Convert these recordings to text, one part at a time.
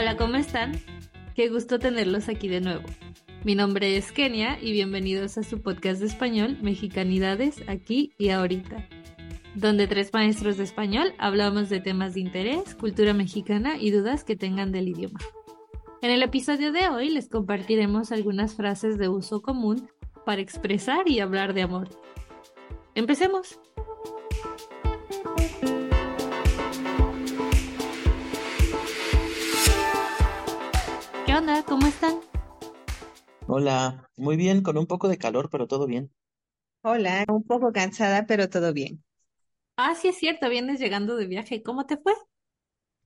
Hola, ¿cómo están? Qué gusto tenerlos aquí de nuevo. Mi nombre es Kenia y bienvenidos a su podcast de español Mexicanidades aquí y ahorita, donde tres maestros de español hablamos de temas de interés, cultura mexicana y dudas que tengan del idioma. En el episodio de hoy les compartiremos algunas frases de uso común para expresar y hablar de amor. Empecemos. Onda? ¿Cómo están? Hola, muy bien, con un poco de calor, pero todo bien. Hola, un poco cansada, pero todo bien. Ah, sí es cierto, vienes llegando de viaje. ¿Cómo te fue?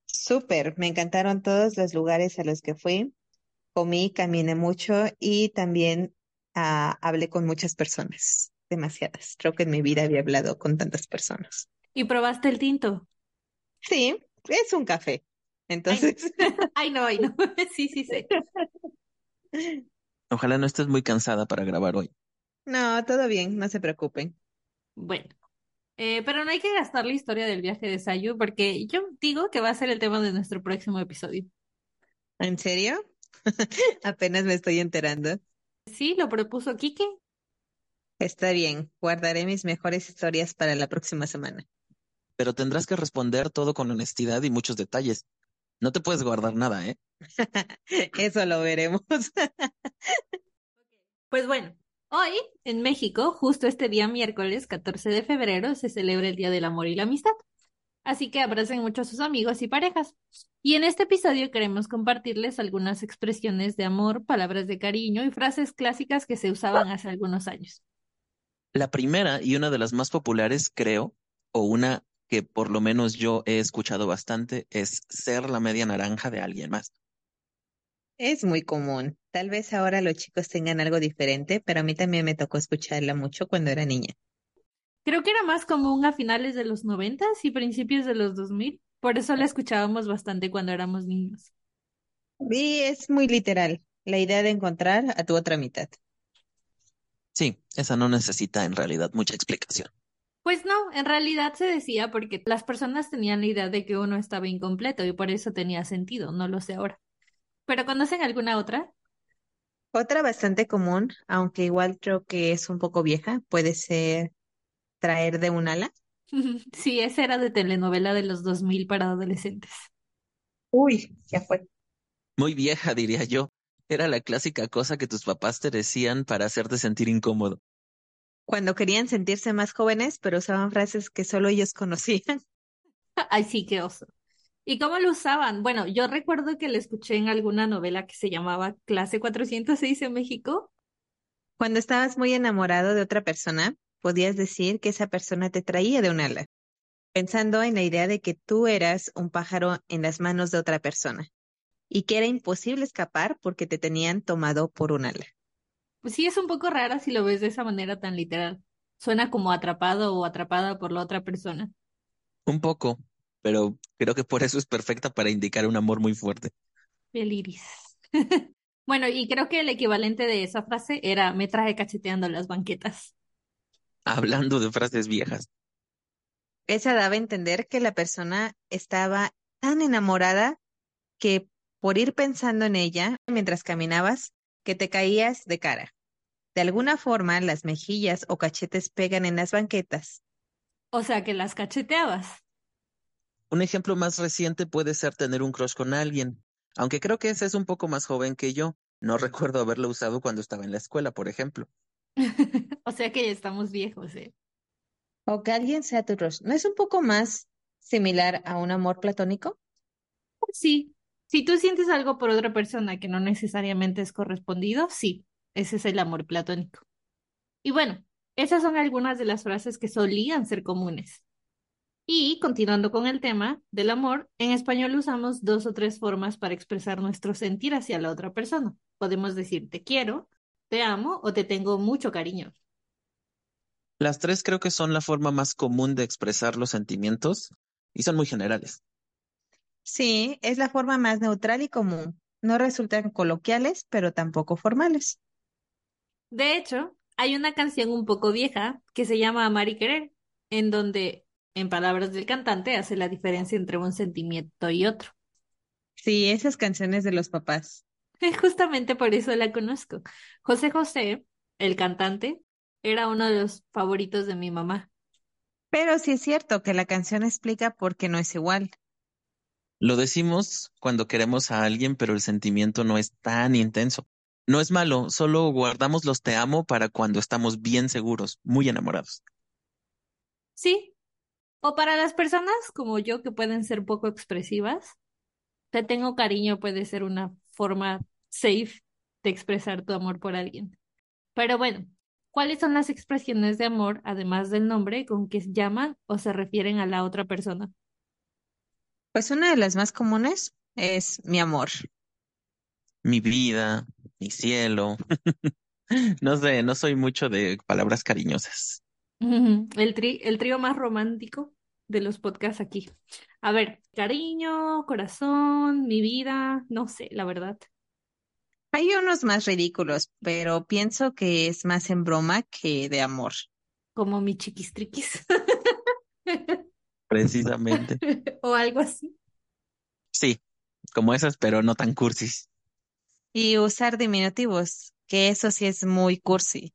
Súper, me encantaron todos los lugares a los que fui. Comí, caminé mucho y también ah, hablé con muchas personas, demasiadas. Creo que en mi vida había hablado con tantas personas. ¿Y probaste el tinto? Sí, es un café. Entonces, Ay, no, ay, no. Sí, sí, sí. Ojalá no estés muy cansada para grabar hoy. no, todo bien, no se preocupen. Bueno, eh, pero no hay que gastar la historia del viaje de Sayu porque yo digo que va a ser el tema de nuestro próximo episodio. ¿En serio? Apenas me estoy enterando. Sí, lo propuso Quique. Está bien, guardaré mis mejores historias para la próxima semana. Pero tendrás que responder todo con honestidad y muchos detalles. No te puedes guardar nada, ¿eh? Eso lo veremos. Pues bueno, hoy en México, justo este día miércoles 14 de febrero, se celebra el Día del Amor y la Amistad. Así que abracen mucho a sus amigos y parejas. Y en este episodio queremos compartirles algunas expresiones de amor, palabras de cariño y frases clásicas que se usaban hace algunos años. La primera y una de las más populares, creo, o una que por lo menos yo he escuchado bastante, es ser la media naranja de alguien más. Es muy común. Tal vez ahora los chicos tengan algo diferente, pero a mí también me tocó escucharla mucho cuando era niña. Creo que era más común a finales de los noventas y principios de los 2000. Por eso la escuchábamos bastante cuando éramos niños. Y es muy literal, la idea de encontrar a tu otra mitad. Sí, esa no necesita en realidad mucha explicación. Pues no, en realidad se decía porque las personas tenían la idea de que uno estaba incompleto y por eso tenía sentido, no lo sé ahora. ¿Pero conocen alguna otra? Otra bastante común, aunque igual creo que es un poco vieja, puede ser traer de un ala. Sí, esa era de telenovela de los 2000 para adolescentes. Uy, ya fue. Muy vieja, diría yo. Era la clásica cosa que tus papás te decían para hacerte sentir incómodo. Cuando querían sentirse más jóvenes, pero usaban frases que solo ellos conocían. Ay, sí, qué oso. ¿Y cómo lo usaban? Bueno, yo recuerdo que le escuché en alguna novela que se llamaba Clase 406 en México. Cuando estabas muy enamorado de otra persona, podías decir que esa persona te traía de un ala, pensando en la idea de que tú eras un pájaro en las manos de otra persona y que era imposible escapar porque te tenían tomado por un ala. Pues sí, es un poco rara si lo ves de esa manera tan literal. Suena como atrapado o atrapada por la otra persona. Un poco, pero creo que por eso es perfecta para indicar un amor muy fuerte. El iris. Bueno, y creo que el equivalente de esa frase era me traje cacheteando las banquetas. Hablando de frases viejas. Esa daba a entender que la persona estaba tan enamorada que por ir pensando en ella mientras caminabas, que te caías de cara. De alguna forma, las mejillas o cachetes pegan en las banquetas. O sea que las cacheteabas. Un ejemplo más reciente puede ser tener un crush con alguien, aunque creo que ese es un poco más joven que yo. No recuerdo haberlo usado cuando estaba en la escuela, por ejemplo. O sea que ya estamos viejos, ¿eh? O que alguien sea tu crush. ¿No es un poco más similar a un amor platónico? Sí. Si tú sientes algo por otra persona que no necesariamente es correspondido, sí, ese es el amor platónico. Y bueno, esas son algunas de las frases que solían ser comunes. Y continuando con el tema del amor, en español usamos dos o tres formas para expresar nuestro sentir hacia la otra persona. Podemos decir te quiero, te amo o te tengo mucho cariño. Las tres creo que son la forma más común de expresar los sentimientos y son muy generales. Sí, es la forma más neutral y común. No resultan coloquiales, pero tampoco formales. De hecho, hay una canción un poco vieja que se llama Amar y Querer, en donde, en palabras del cantante, hace la diferencia entre un sentimiento y otro. Sí, esas canciones de los papás. Justamente por eso la conozco. José José, el cantante, era uno de los favoritos de mi mamá. Pero sí es cierto que la canción explica por qué no es igual. Lo decimos cuando queremos a alguien, pero el sentimiento no es tan intenso. No es malo, solo guardamos los te amo para cuando estamos bien seguros, muy enamorados. Sí. O para las personas como yo que pueden ser poco expresivas, te tengo cariño puede ser una forma safe de expresar tu amor por alguien. Pero bueno, ¿cuáles son las expresiones de amor, además del nombre, con que llaman o se refieren a la otra persona? Pues una de las más comunes es mi amor. Mi vida, mi cielo. No sé, no soy mucho de palabras cariñosas. El, tri- el trío más romántico de los podcasts aquí. A ver, cariño, corazón, mi vida, no sé, la verdad. Hay unos más ridículos, pero pienso que es más en broma que de amor. Como mi chiquistriquis Precisamente. o algo así. Sí, como esas, pero no tan cursis. Y usar diminutivos, que eso sí es muy cursi.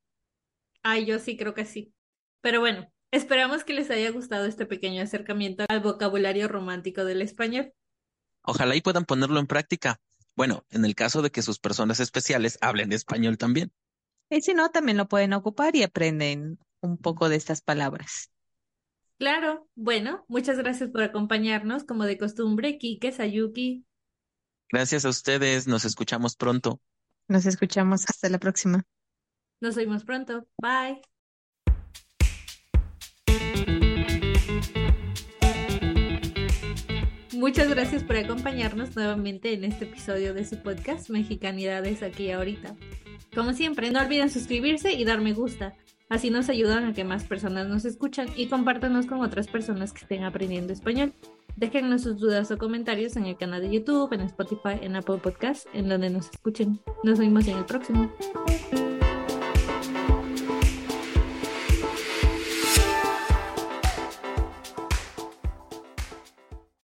Ay, yo sí creo que sí. Pero bueno, esperamos que les haya gustado este pequeño acercamiento al vocabulario romántico del español. Ojalá y puedan ponerlo en práctica. Bueno, en el caso de que sus personas especiales hablen español también. Y si no, también lo pueden ocupar y aprenden un poco de estas palabras. Claro, bueno, muchas gracias por acompañarnos, como de costumbre, Kike, Sayuki. Gracias a ustedes, nos escuchamos pronto. Nos escuchamos hasta la próxima. Nos vemos pronto. Bye. Muchas gracias por acompañarnos nuevamente en este episodio de su podcast Mexicanidades aquí y ahorita. Como siempre, no olviden suscribirse y dar me gusta. Así nos ayudan a que más personas nos escuchan y compártanos con otras personas que estén aprendiendo español. Déjennos sus dudas o comentarios en el canal de YouTube, en Spotify, en Apple Podcasts, en donde nos escuchen. Nos vemos en el próximo.